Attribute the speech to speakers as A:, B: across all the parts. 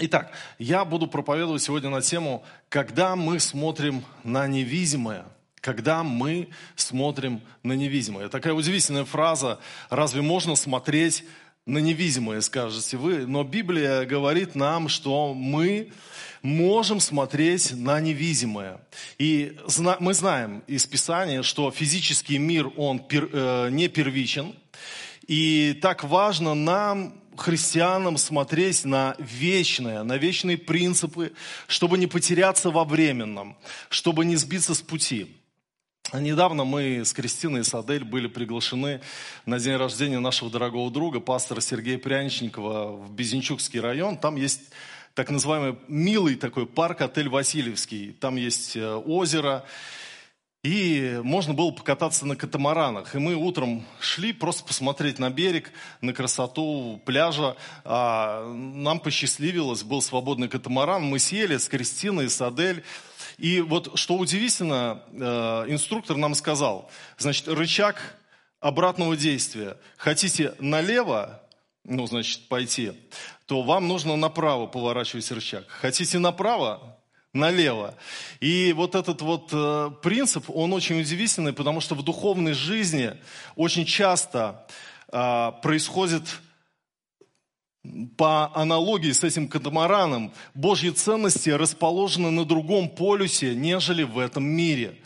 A: Итак, я буду проповедовать сегодня на тему, когда мы смотрим на невидимое. Когда мы смотрим на невидимое. Такая удивительная фраза. Разве можно смотреть на невидимое, скажете вы? Но Библия говорит нам, что мы можем смотреть на невидимое. И мы знаем из Писания, что физический мир, он э, не первичен. И так важно нам христианам смотреть на вечное, на вечные принципы, чтобы не потеряться во временном, чтобы не сбиться с пути. Недавно мы с Кристиной и Садель были приглашены на день рождения нашего дорогого друга, пастора Сергея Пряничникова в Безенчукский район. Там есть так называемый милый такой парк, отель Васильевский. Там есть э, озеро, и можно было покататься на катамаранах. И мы утром шли просто посмотреть на берег, на красоту пляжа. А нам посчастливилось, был свободный катамаран. Мы сели с Кристиной, с Адель. И вот что удивительно, э, инструктор нам сказал, значит, рычаг обратного действия. Хотите налево, ну, значит, пойти, то вам нужно направо поворачивать рычаг. Хотите направо, налево. И вот этот вот э, принцип, он очень удивительный, потому что в духовной жизни очень часто э, происходит по аналогии с этим катамараном, Божьи ценности расположены на другом полюсе, нежели в этом мире.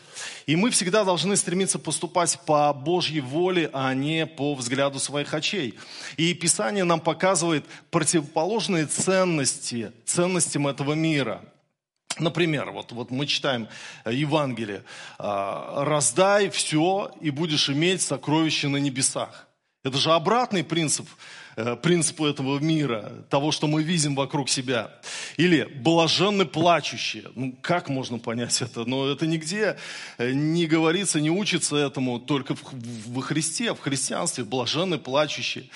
A: И мы всегда должны стремиться поступать по Божьей воле, а не по взгляду своих очей. И Писание нам показывает противоположные ценности, ценностям этого мира – Например, вот, вот мы читаем э, Евангелие, а, «Раздай все, и будешь иметь сокровища на небесах». Это же обратный принцип, э, принципу этого мира, того, что мы видим вокруг себя. Или «блаженны плачущие». Ну, как можно понять это? Но это нигде э, не говорится, не учится этому, только во Христе, в христианстве. «Блаженны плачущие».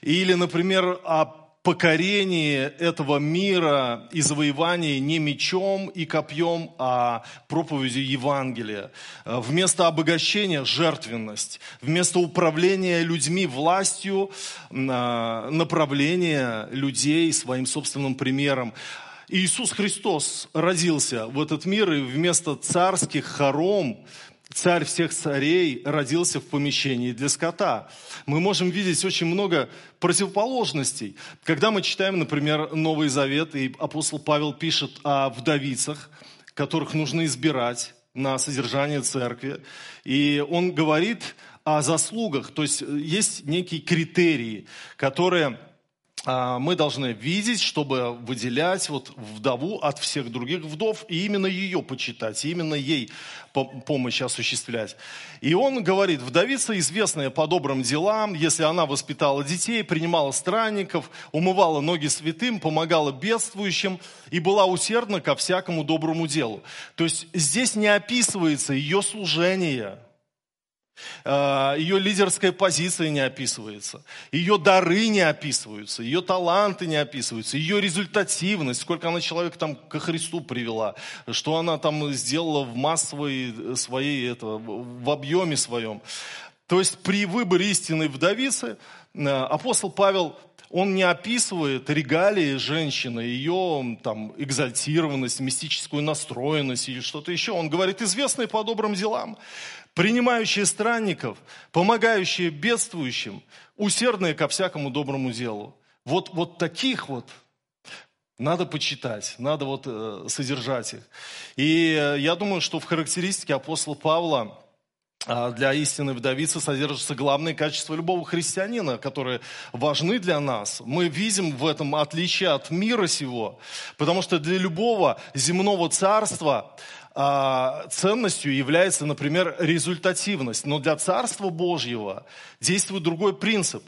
A: Или, например, о покорение этого мира и завоевание не мечом и копьем, а проповедью Евангелия. Э, вместо обогащения – жертвенность. Вместо управления людьми властью – направление людей своим собственным примером. Иисус Христос родился в этот мир, и вместо царских хором царь всех царей родился в помещении для скота. Мы можем видеть очень много противоположностей. Когда мы читаем, например, Новый Завет, и апостол Павел пишет о вдовицах, которых нужно избирать на содержание церкви, и он говорит о заслугах, то есть есть некие критерии, которые мы должны видеть, чтобы выделять вот вдову от всех других вдов и именно ее почитать, и именно ей помощь осуществлять. И он говорит, вдовица известная по добрым делам, если она воспитала детей, принимала странников, умывала ноги святым, помогала бедствующим и была усердна ко всякому доброму делу. То есть здесь не описывается ее служение – ее лидерская позиция не описывается, ее дары не описываются, ее таланты не описываются, ее результативность, сколько она человек там ко Христу привела, что она там сделала в массовой своей, это, в объеме своем. То есть при выборе истинной вдовицы э, апостол Павел он не описывает регалии женщины, ее там, экзальтированность, мистическую настроенность или что-то еще. Он говорит, известные по добрым делам принимающие странников, помогающие бедствующим, усердные ко всякому доброму делу. Вот, вот таких вот надо почитать, надо вот э, содержать их. И э, я думаю, что в характеристике апостола Павла э, для истины вдовицы содержатся главные качества любого христианина, которые важны для нас. Мы видим в этом отличие от мира сего, потому что для любого земного царства а, ценностью является, например, результативность. Но для Царства Божьего действует другой принцип.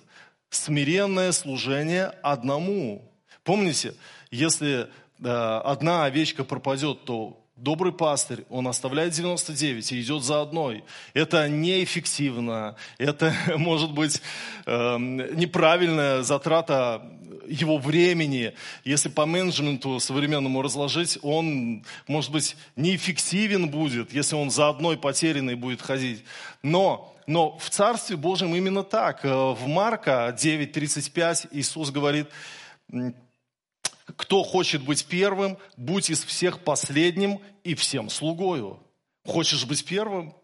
A: Смиренное служение одному. Помните, если э, одна овечка пропадет, то Добрый пастырь, он оставляет 99 и идет за одной. Это неэффективно, это может быть э, неправильная затрата его времени. Если по менеджменту современному разложить, он, может быть, неэффективен будет, если он за одной потерянной будет ходить. Но, но в Царстве Божьем именно так. Э, в Марка 9.35 Иисус говорит, кто хочет быть первым, будь из всех последним и всем слугою. Хочешь быть первым?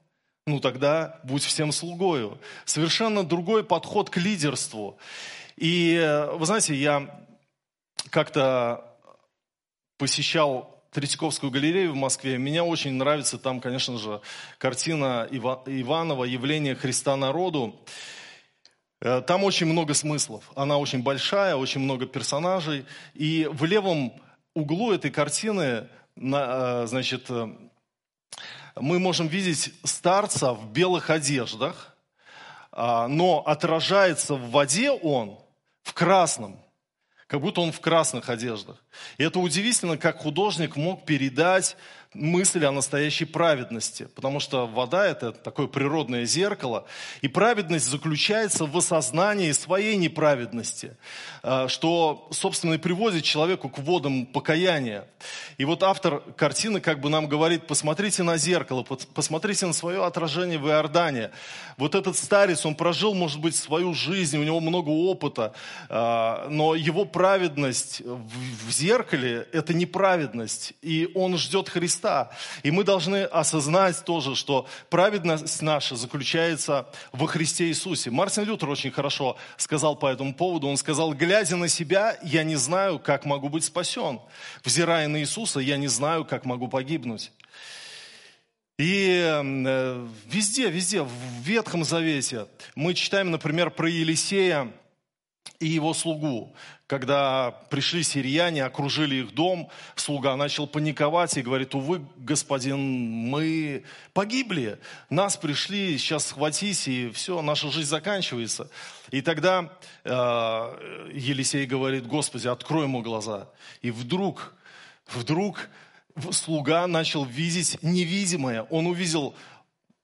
A: Ну тогда будь всем слугою. Совершенно другой подход к лидерству. И вы знаете, я как-то посещал Третьяковскую галерею в Москве. Мне очень нравится там, конечно же, картина Иванова «Явление Христа народу». Э, там очень много смыслов. Она очень большая, очень много персонажей. И в левом углу этой картины, э, значит, э, мы можем видеть старца в белых одеждах, а, но отражается в воде он в красном – как будто он в красных одеждах. И это удивительно, как художник мог передать мысль о настоящей праведности, потому что вода – это такое природное зеркало, и праведность заключается в осознании своей неправедности, а, что, собственно, и приводит человеку к водам покаяния. И вот автор картины как бы нам говорит, посмотрите на зеркало, посмотрите на свое отражение в Иордане. Вот этот старец, он прожил, может быть, свою жизнь, у него много опыта, а, но его праведность в зеркале – это неправедность, и он ждет Христа Христа. И мы должны осознать тоже, что праведность наша заключается во Христе Иисусе. Мартин Лютер очень хорошо сказал по этому поводу. Он сказал, глядя на себя, я не знаю, как могу быть спасен. Взирая на Иисуса, я не знаю, как могу погибнуть. И э, везде, везде, в Ветхом Завете мы читаем, например, про Елисея и его слугу. Когда пришли сирияне, окружили их дом, слуга начал паниковать и говорит, увы, господин, мы погибли, нас пришли, сейчас схватись, и все, наша жизнь заканчивается. И тогда э, Елисей говорит, Господи, открой ему глаза. И вдруг, вдруг слуга начал видеть невидимое. Он увидел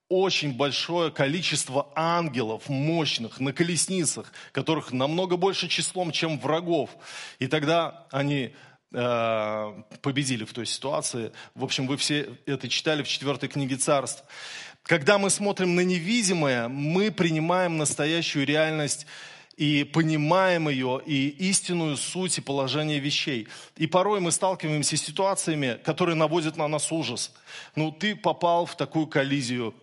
A: очень большое количество ангелов мощных на колесницах, которых намного больше числом, чем врагов. И тогда они э, победили в той ситуации. В общем, вы все это читали в четвертой книге царств. Когда мы смотрим на невидимое, мы принимаем настоящую реальность и понимаем ее, и истинную суть и положение вещей. И порой мы сталкиваемся с ситуациями, которые наводят на нас ужас. Ну, ты попал в такую коллизию,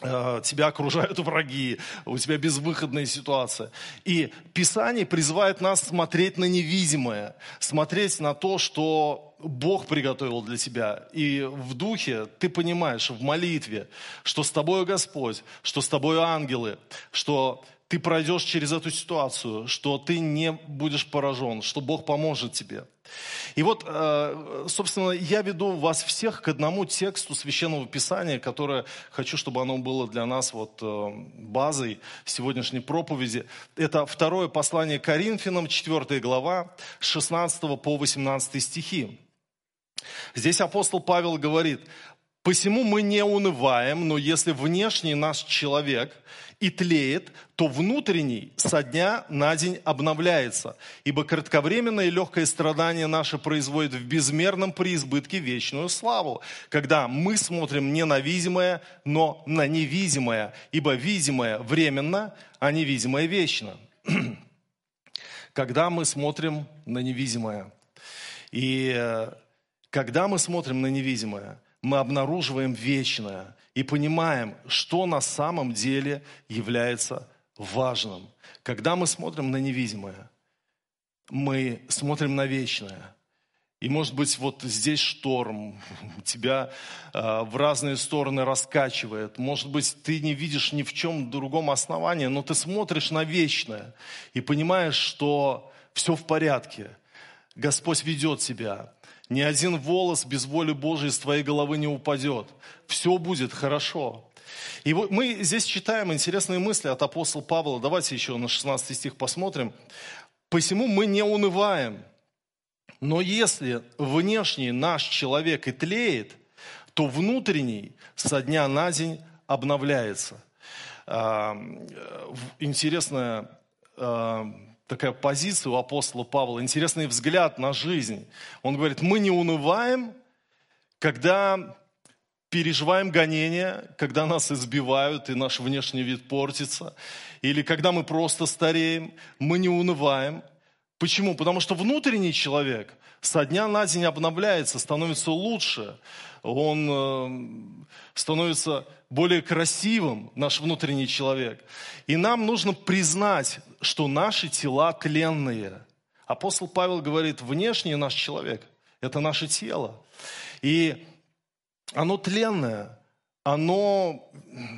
A: тебя окружают враги, у тебя безвыходная ситуация. И Писание призывает нас смотреть на невидимое, смотреть на то, что Бог приготовил для тебя. И в духе ты понимаешь, в молитве, что с тобой Господь, что с тобой ангелы, что ты пройдешь через эту ситуацию, что ты не будешь поражен, что Бог поможет тебе. И вот, э, собственно, я веду вас всех к одному тексту Священного Писания, которое хочу, чтобы оно было для нас вот э, базой сегодняшней проповеди. Это второе послание Коринфянам, 4 глава, 16 по 18 стихи. Здесь апостол Павел говорит, «Посему мы не унываем, но если внешний наш человек и тлеет, то внутренний со дня на день обновляется. Ибо кратковременное и легкое страдание наше производит в безмерном преизбытке вечную славу, когда мы смотрим не на видимое, но на невидимое, ибо видимое временно, а невидимое вечно. Когда мы смотрим на невидимое. И э, когда мы смотрим на невидимое, мы обнаруживаем вечное и понимаем, что на самом деле является важным. Когда мы смотрим на невидимое, мы смотрим на вечное. И может быть вот здесь шторм, тебя э, в разные стороны раскачивает. Может быть ты не видишь ни в чем другом основании, но ты смотришь на вечное и понимаешь, что все в порядке. Господь ведет тебя. Ни один волос без воли Божьей с твоей головы не упадет. Все будет хорошо. И вот мы здесь читаем интересные мысли от апостола Павла. Давайте еще на 16 стих посмотрим. «Посему мы не унываем, но если внешний наш человек и тлеет, то внутренний со дня на день обновляется». А, интересная такая позиция у апостола Павла, интересный взгляд на жизнь. Он говорит, мы не унываем, когда переживаем гонения, когда нас избивают и наш внешний вид портится, или когда мы просто стареем, мы не унываем. Почему? Потому что внутренний человек, со дня на день обновляется, становится лучше. Он э, становится более красивым, наш внутренний человек. И нам нужно признать, что наши тела тленные. Апостол Павел говорит, внешний наш человек – это наше тело. И оно тленное, оно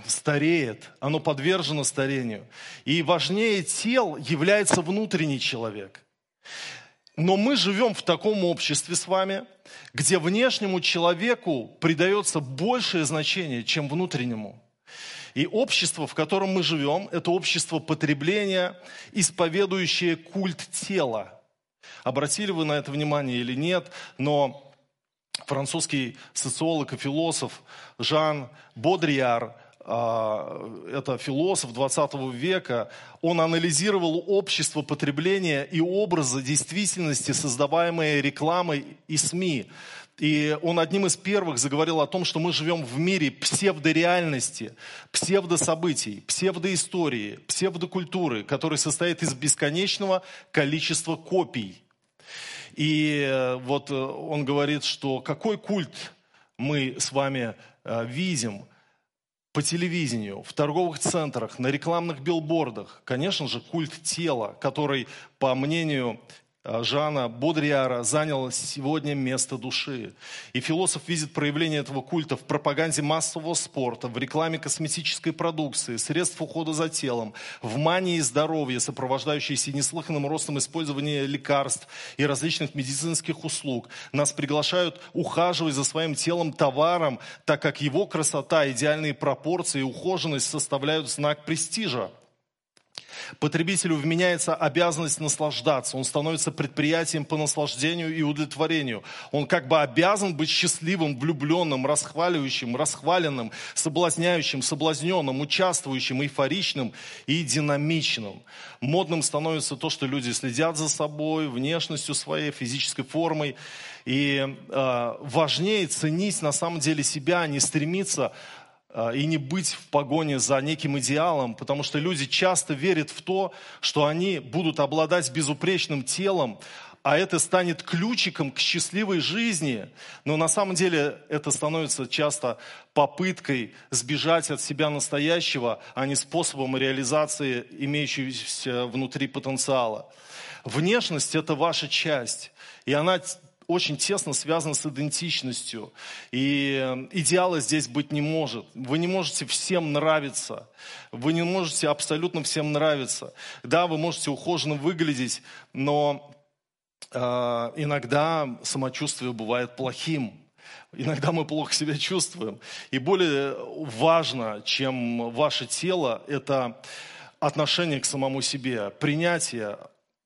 A: стареет, оно подвержено старению. И важнее тел является внутренний человек. Но мы живем в таком обществе с вами, где внешнему человеку придается большее значение, чем внутреннему. И общество, в котором мы живем, это общество потребления, исповедующее культ тела. Обратили вы на это внимание или нет, но французский социолог и философ Жан Бодрияр, а, это философ 20 века, он анализировал общество потребления и образы действительности, создаваемые рекламой и СМИ. И он одним из первых заговорил о том, что мы живем в мире псевдореальности, псевдособытий, псевдоистории, псевдокультуры, который состоит из бесконечного количества копий. И э, вот э, он говорит, что какой культ мы с вами э, видим по телевидению, в торговых центрах, на рекламных билбордах. Конечно же, культ тела, который, по мнению Жана Бодриара занял сегодня место души. И философ видит проявление этого культа в пропаганде массового спорта, в рекламе косметической продукции, средств ухода за телом, в мании здоровья, сопровождающейся неслыханным ростом использования лекарств и различных медицинских услуг. Нас приглашают ухаживать за своим телом товаром, так как его красота, идеальные пропорции и ухоженность составляют знак престижа. Потребителю вменяется обязанность наслаждаться. Он становится предприятием по наслаждению и удовлетворению. Он как бы обязан быть счастливым, влюбленным, расхваливающим, расхваленным, соблазняющим, соблазненным, участвующим, эйфоричным и динамичным. Модным становится то, что люди следят за собой, внешностью своей, физической формой. И э, важнее ценить на самом деле себя, а не стремиться и не быть в погоне за неким идеалом, потому что люди часто верят в то, что они будут обладать безупречным телом, а это станет ключиком к счастливой жизни. Но на самом деле это становится часто попыткой сбежать от себя настоящего, а не способом реализации имеющегося внутри потенциала. Внешность – это ваша часть, и она очень тесно связан с идентичностью. И э, идеала здесь быть не может. Вы не можете всем нравиться. Вы не можете абсолютно всем нравиться. Да, вы можете ухоженно выглядеть, но э, иногда самочувствие бывает плохим. Иногда мы плохо себя чувствуем. И более важно, чем ваше тело, это отношение к самому себе, принятие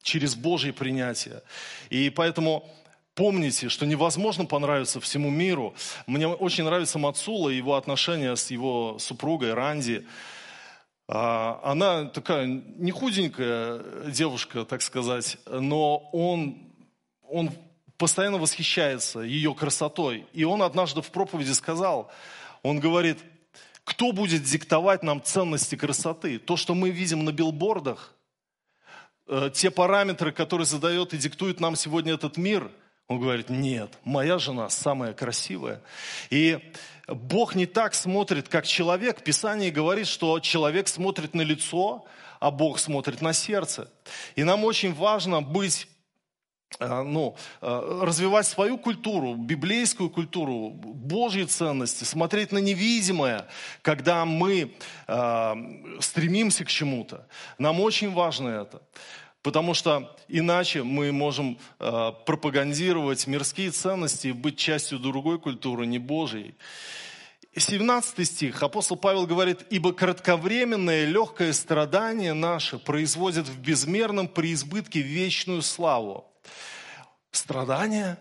A: через Божье принятие. И поэтому Помните, что невозможно понравиться всему миру. Мне очень нравится Мацула и его отношения с его супругой Ранди. А, она такая не худенькая девушка, так сказать, но он, он постоянно восхищается ее красотой. И он однажды в проповеди сказал, он говорит, кто будет диктовать нам ценности красоты? То, что мы видим на билбордах, э, те параметры, которые задает и диктует нам сегодня этот мир – он говорит, нет, моя жена самая красивая. И Бог не так смотрит, как человек. Писание говорит, что человек смотрит на лицо, а Бог смотрит на сердце. И нам очень важно быть э, ну, э, развивать свою культуру, библейскую культуру, Божьи ценности, смотреть на невидимое, когда мы э, стремимся к чему-то. Нам очень важно это. Потому что иначе мы можем э, пропагандировать мирские ценности и быть частью другой культуры, не Божьей. 17 стих, апостол Павел говорит, «Ибо кратковременное легкое страдание наше производит в безмерном преизбытке вечную славу». Страдание?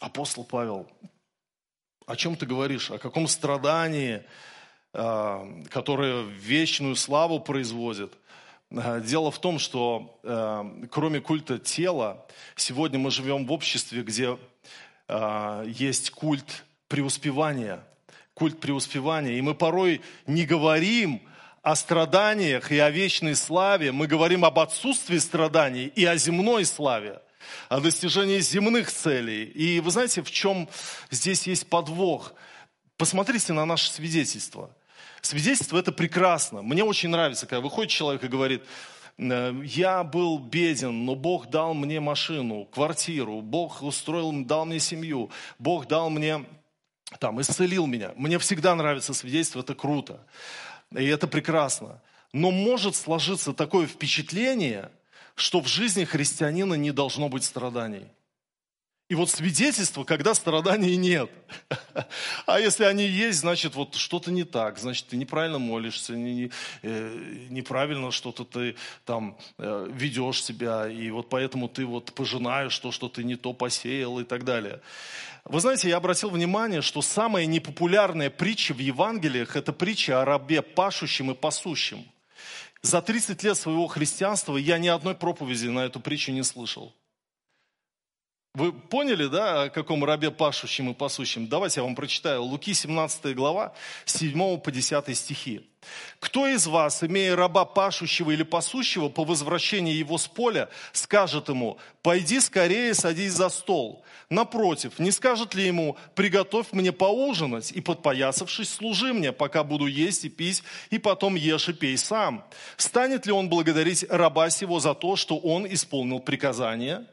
A: Апостол Павел, о чем ты говоришь? О каком страдании, э, которое вечную славу производит? Э, дело в том, что э, кроме культа тела, сегодня мы живем в обществе, где э, есть культ преуспевания. Культ преуспевания. И мы порой не говорим о страданиях и о вечной славе, мы говорим об отсутствии страданий и о земной славе. о достижении земных целей. И вы знаете, в чем здесь есть подвох? Посмотрите на наше свидетельство. Свидетельство это прекрасно. Мне очень нравится, когда выходит человек и говорит, «Э, я был беден, но Бог дал мне машину, квартиру, Бог устроил, дал мне семью, Бог дал мне, там, исцелил меня. Мне всегда нравится свидетельство, это круто. И это прекрасно. Но может сложиться такое впечатление, что в жизни христианина не должно быть страданий. И вот свидетельство, когда страданий нет. А если они есть, значит, вот что-то не так. Значит, ты неправильно молишься, не, не, э, неправильно что-то ты там э, ведешь себя, и вот поэтому ты вот пожинаешь то, что ты не то посеял и так далее. Вы знаете, я обратил внимание, что самая непопулярная притча в Евангелиях – это притча о рабе пашущем и пасущем. За 30 лет своего христианства я ни одной проповеди на эту притчу не слышал. Вы поняли, да, о каком рабе пашущем и пасущем? Давайте я вам прочитаю. Луки 17 глава, 7 по 10 стихи. «Кто из вас, имея раба пашущего или пасущего, по возвращении его с поля, скажет ему, пойди скорее садись за стол? Напротив, не скажет ли ему, приготовь мне поужинать, и подпоясавшись, служи мне, пока буду есть и пить, и потом ешь и пей сам? Станет ли он благодарить раба сего за то, что он исполнил приказание?»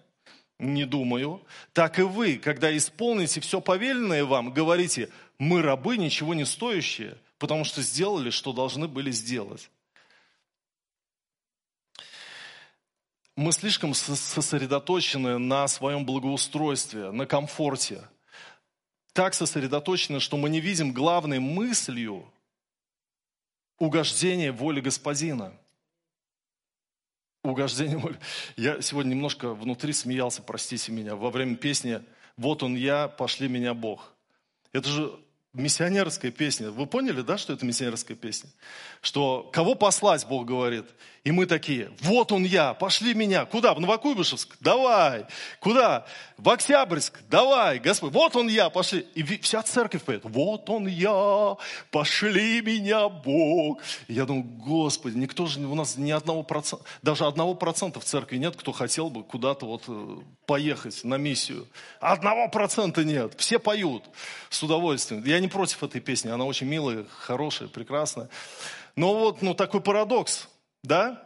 A: Не думаю. Так и вы, когда исполните все повеленное вам, говорите, мы рабы, ничего не стоящие, потому что сделали, что должны были сделать. Мы слишком сосредоточены на своем благоустройстве, на комфорте. Так сосредоточены, что мы не видим главной мыслью угождения воли Господина – угождение. Я сегодня немножко внутри смеялся, простите меня, во время песни «Вот он я, пошли меня Бог». Это же миссионерская песня. Вы поняли, да, что это миссионерская песня? Что кого послать, Бог говорит. И мы такие, вот он я, пошли меня. Куда? В Новокуйбышевск? Давай. Куда? В Октябрьск? Давай, Господь. Вот он я, пошли. И вся церковь поет, вот он я, пошли меня, Бог. И я думаю, Господи, никто же у нас ни одного процента, даже одного процента в церкви нет, кто хотел бы куда-то вот э, поехать на миссию. Одного процента нет. Все поют с удовольствием. Я не против этой песни, она очень милая, хорошая, прекрасная. Но вот ну, такой парадокс, да?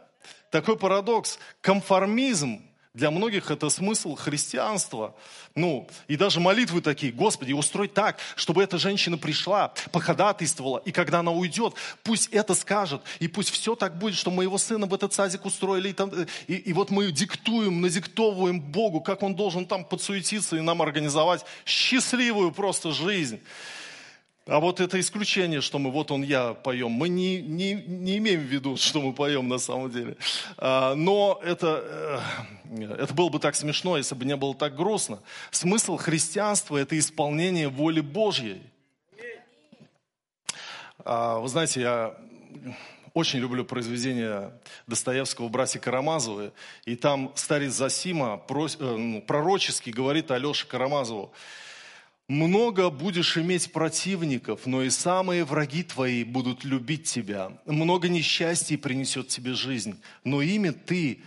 A: Такой парадокс. Конформизм для многих это смысл христианства. Ну, и даже молитвы такие, Господи, устрой так, чтобы эта женщина пришла, походатайствовала, и когда она уйдет, пусть это скажет, и пусть все так будет, что моего сына в этот садик устроили, и, там, и, и вот мы диктуем, надиктовываем Богу, как он должен там подсуетиться и нам организовать счастливую просто жизнь. А вот это исключение, что мы «Вот он я» поем, мы не, не, не имеем в виду, что мы поем на самом деле. А, но это, э, это было бы так смешно, если бы не было так грустно. Смысл христианства – это исполнение воли Божьей. А, вы знаете, я очень люблю произведение Достоевского «Братья Карамазовы», и там старец Засима э, ну, пророчески говорит Алёше Карамазову, много будешь иметь противников, но и самые враги твои будут любить тебя. Много несчастий принесет тебе жизнь, но ими ты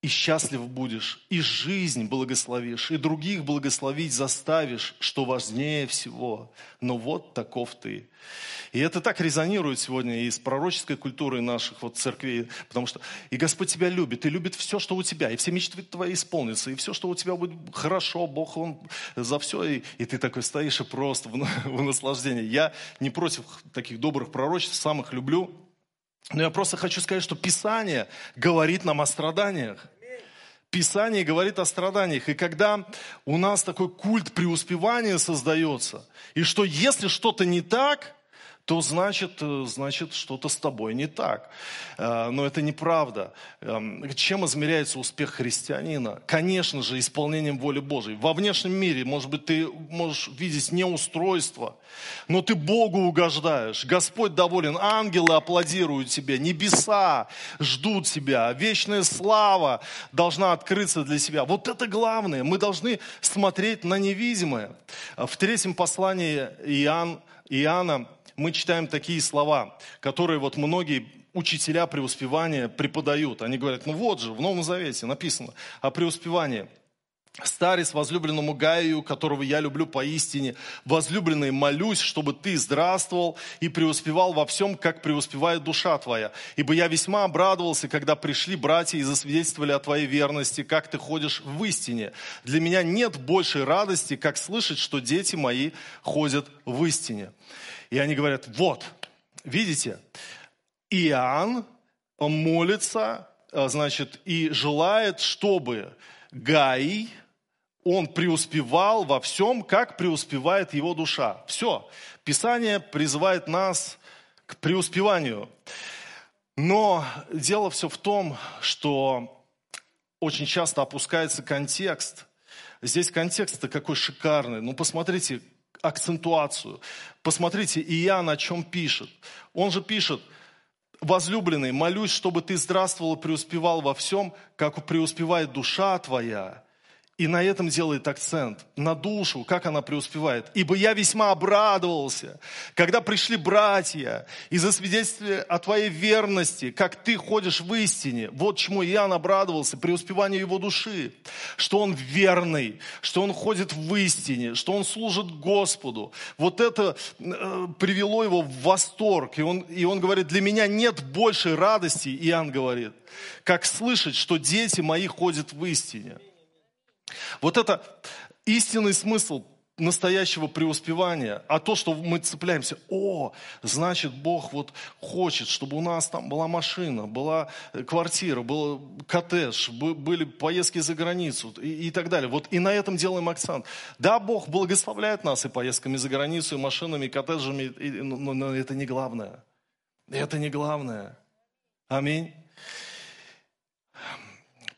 A: и счастлив будешь, и жизнь благословишь, и других благословить заставишь, что важнее всего. Но вот таков ты. И это так резонирует сегодня и с пророческой культурой наших вот церквей, потому что и Господь тебя любит, и любит все, что у тебя, и все мечты твои исполнятся, и все, что у тебя будет хорошо, Бог, Он за все, и, и ты такой стоишь и просто в, в наслаждении. Я не против таких добрых пророчеств, сам их люблю, но я просто хочу сказать, что Писание говорит нам о страданиях. Писание говорит о страданиях. И когда у нас такой культ преуспевания создается, и что если что-то не так, то значит, э, значит что-то с тобой не так. Э, но это неправда. Эм, чем измеряется успех христианина? Конечно же, исполнением воли Божьей. Во внешнем мире, может быть, ты можешь видеть неустройство, но ты Богу угождаешь. Господь доволен, ангелы аплодируют тебе, небеса ждут тебя, вечная слава должна открыться для себя. Вот это главное. Мы должны смотреть на невидимое. В третьем послании Иоанн, Иоанна мы читаем такие слова, которые вот многие учителя преуспевания преподают. Они говорят, ну вот же, в Новом Завете написано о преуспевании. Старец, возлюбленному Гаю, которого я люблю поистине, возлюбленный, молюсь, чтобы ты здравствовал и преуспевал во всем, как преуспевает душа твоя. Ибо я весьма обрадовался, когда пришли братья и засвидетельствовали о твоей верности, как ты ходишь в истине. Для меня нет большей радости, как слышать, что дети мои ходят в истине. И они говорят, вот, видите, Иоанн молится, а, значит, и желает, чтобы Гаий, он преуспевал во всем, как преуспевает его душа. Все. Писание призывает нас к преуспеванию. Но дело все в том, что очень часто опускается контекст. Здесь контекст-то какой шикарный. Ну, посмотрите акцентуацию. Посмотрите, Иоанн о чем пишет. Он же пишет, возлюбленный, молюсь, чтобы ты здравствовал и преуспевал во всем, как преуспевает душа твоя. И на этом делает акцент, на душу, как она преуспевает. «Ибо я весьма обрадовался, когда пришли братья и засвидетельствовали о твоей верности, как ты ходишь в истине». Вот чему Иоанн обрадовался, преуспеванию его души, что он верный, что он ходит в истине, что он служит Господу. Вот это э, привело его в восторг. И он, и он говорит, для меня нет большей радости, Иоанн говорит, как слышать, что дети мои ходят в истине. Вот это истинный смысл настоящего преуспевания, а то, что мы цепляемся, о, значит, Бог вот хочет, чтобы у нас там была машина, была квартира, был коттедж, были поездки за границу и, и так далее. Вот и на этом делаем акцент. Да, Бог благословляет нас и поездками за границу, и машинами, и коттеджами, и, но, но это не главное. Это не главное. Аминь.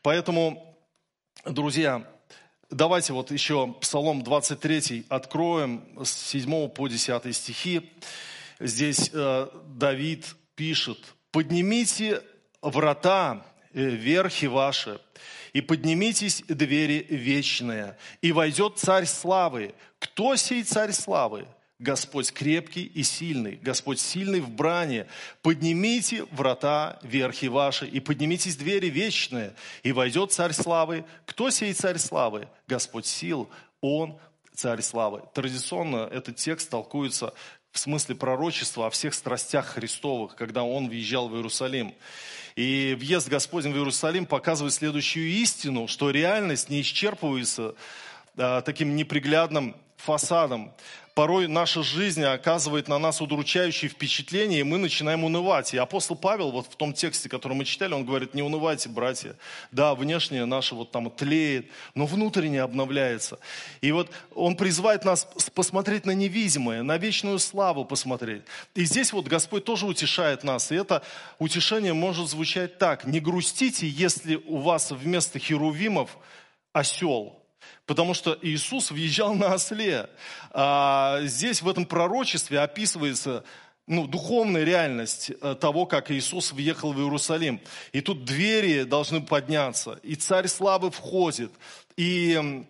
A: Поэтому, друзья, Давайте вот еще Псалом 23 откроем с 7 по 10 стихи. Здесь э, Давид пишет, «Поднимите врата, э, верхи ваши, и поднимитесь двери вечные, и войдет царь славы. Кто сей царь славы? Господь крепкий и сильный, Господь сильный в бране. Поднимите врата верхи ваши, и поднимитесь двери вечные, и войдет царь славы. Кто сей царь славы? Господь сил, Он царь славы. Традиционно этот текст толкуется в смысле пророчества о всех страстях Христовых, когда Он въезжал в Иерусалим. И въезд Господень в Иерусалим показывает следующую истину, что реальность не исчерпывается а, таким неприглядным фасадом порой наша жизнь оказывает на нас удручающее впечатление, и мы начинаем унывать. И апостол Павел вот в том тексте, который мы читали, он говорит, не унывайте, братья. Да, внешнее наше вот там тлеет, но внутреннее обновляется. И вот он призывает нас посмотреть на невидимое, на вечную славу посмотреть. И здесь вот Господь тоже утешает нас. И это утешение может звучать так. Не грустите, если у вас вместо херувимов осел – потому что Иисус въезжал на осле. А здесь в этом пророчестве описывается ну, духовная реальность э, того, как Иисус въехал в Иерусалим. И тут двери должны подняться, и царь славы входит, и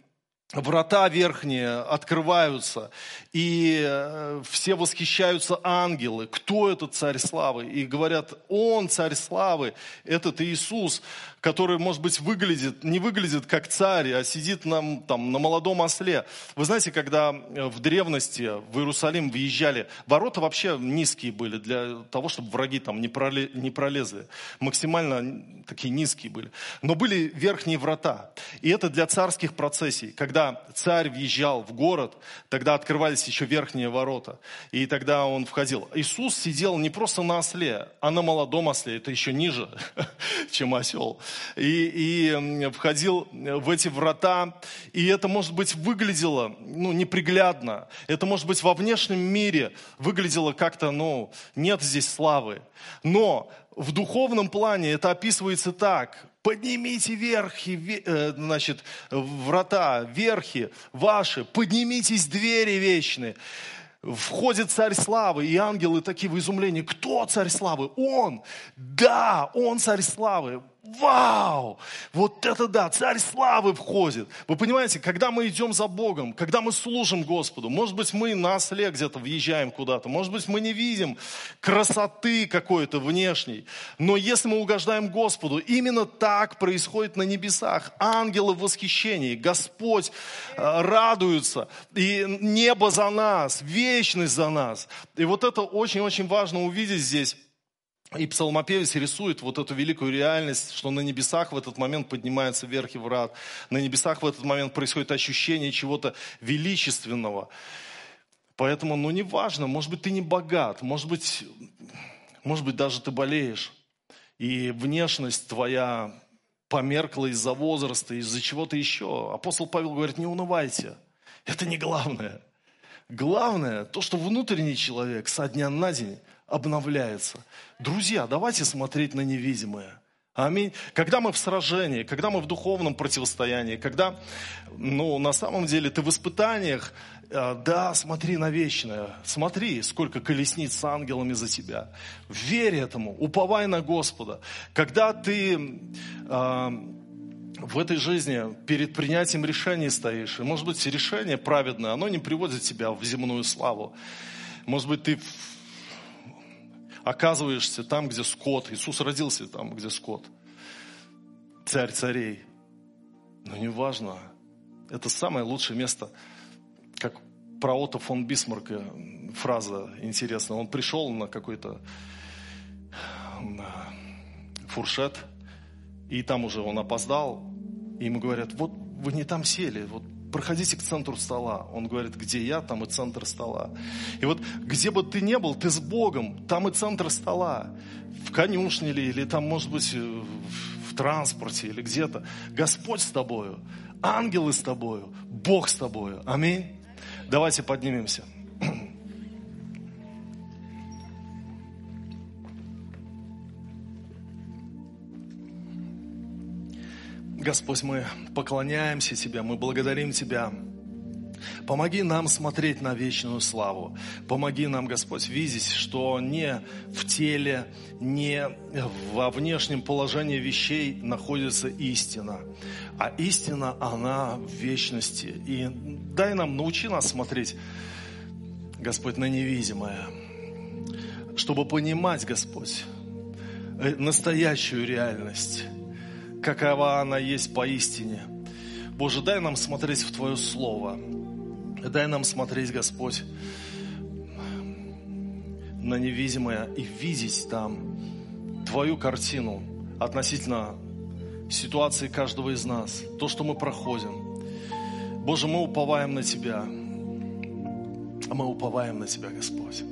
A: врата верхние открываются, и э, все восхищаются ангелы. Кто этот царь славы? И говорят, он царь славы, этот Иисус который, может быть, выглядит, не выглядит как царь, а сидит на, там, на молодом осле. Вы знаете, когда э, в древности в Иерусалим въезжали, ворота вообще низкие были для того, чтобы враги там не, проле, не пролезли. Максимально такие низкие были. Но были верхние врата. И это для царских процессий. Когда царь въезжал в город, тогда открывались еще верхние ворота. И тогда он входил. Иисус сидел не просто на осле, а на молодом осле. Это еще ниже, чем осел и, и входил в эти врата, и это, может быть, выглядело ну, неприглядно. Это, может быть, во внешнем мире выглядело как-то, ну, нет здесь славы. Но в духовном плане это описывается так. Поднимите верхи, э, значит, врата, верхи ваши, поднимитесь двери вечные входит царь славы, и ангелы такие в изумлении. Кто царь славы? Он! Да, он царь славы. Вау! Вот это да, царь славы входит. Вы понимаете, когда мы идем за Богом, когда мы служим Господу, может быть, мы на осле где-то въезжаем куда-то, может быть, мы не видим красоты какой-то внешней, но если мы угождаем Господу, именно так происходит на небесах. Ангелы в восхищении, Господь э, радуется, и небо за нас, вечность за нас. И вот это очень-очень важно увидеть здесь. И псалмопевец рисует вот эту великую реальность, что на небесах в этот момент поднимается верх и врат. На небесах в этот момент происходит ощущение чего-то величественного. Поэтому, ну, не важно, может быть, ты не богат, может быть, может быть, даже ты болеешь. И внешность твоя померкла из-за возраста, из-за чего-то еще. Апостол Павел говорит, не унывайте. Это не главное. Главное, то, что внутренний человек со дня на день обновляется. Друзья, давайте смотреть на невидимое. Аминь. Когда мы в сражении, когда мы в духовном противостоянии, когда, ну, на самом деле ты в испытаниях, э, да, смотри на вечное, смотри, сколько колесниц с ангелами за тебя. Верь этому, уповай на Господа. Когда ты э, в этой жизни перед принятием решений стоишь, и, может быть, решение праведное, оно не приводит тебя в земную славу. Может быть, ты оказываешься там, где скот. Иисус родился там, где скот. Царь царей. Но неважно. Это самое лучшее место. Как про Отто фон Бисмарка фраза интересная. Он пришел на какой-то фуршет, и там уже он опоздал, и ему говорят, вот вы не там сели, вот проходите к центру стола. Он говорит, где я, там и центр стола. И вот где бы ты ни был, ты с Богом, там и центр стола. В конюшне ли, или там, может быть, в транспорте, или где-то. Господь с тобою, ангелы с тобою, Бог с тобою. Аминь. Давайте поднимемся. Господь, мы поклоняемся Тебе, мы благодарим Тебя. Помоги нам смотреть на вечную славу. Помоги нам, Господь, видеть, что не в теле, не во внешнем положении вещей находится истина, а истина, она в вечности. И дай нам, научи нас смотреть, Господь, на невидимое, чтобы понимать, Господь, э, настоящую реальность какова она есть поистине. Боже, дай нам смотреть в Твое Слово. Дай нам смотреть, Господь, на невидимое и видеть там Твою картину относительно ситуации каждого из нас, то, что мы проходим. Боже, мы уповаем на Тебя. Мы уповаем на Тебя, Господь.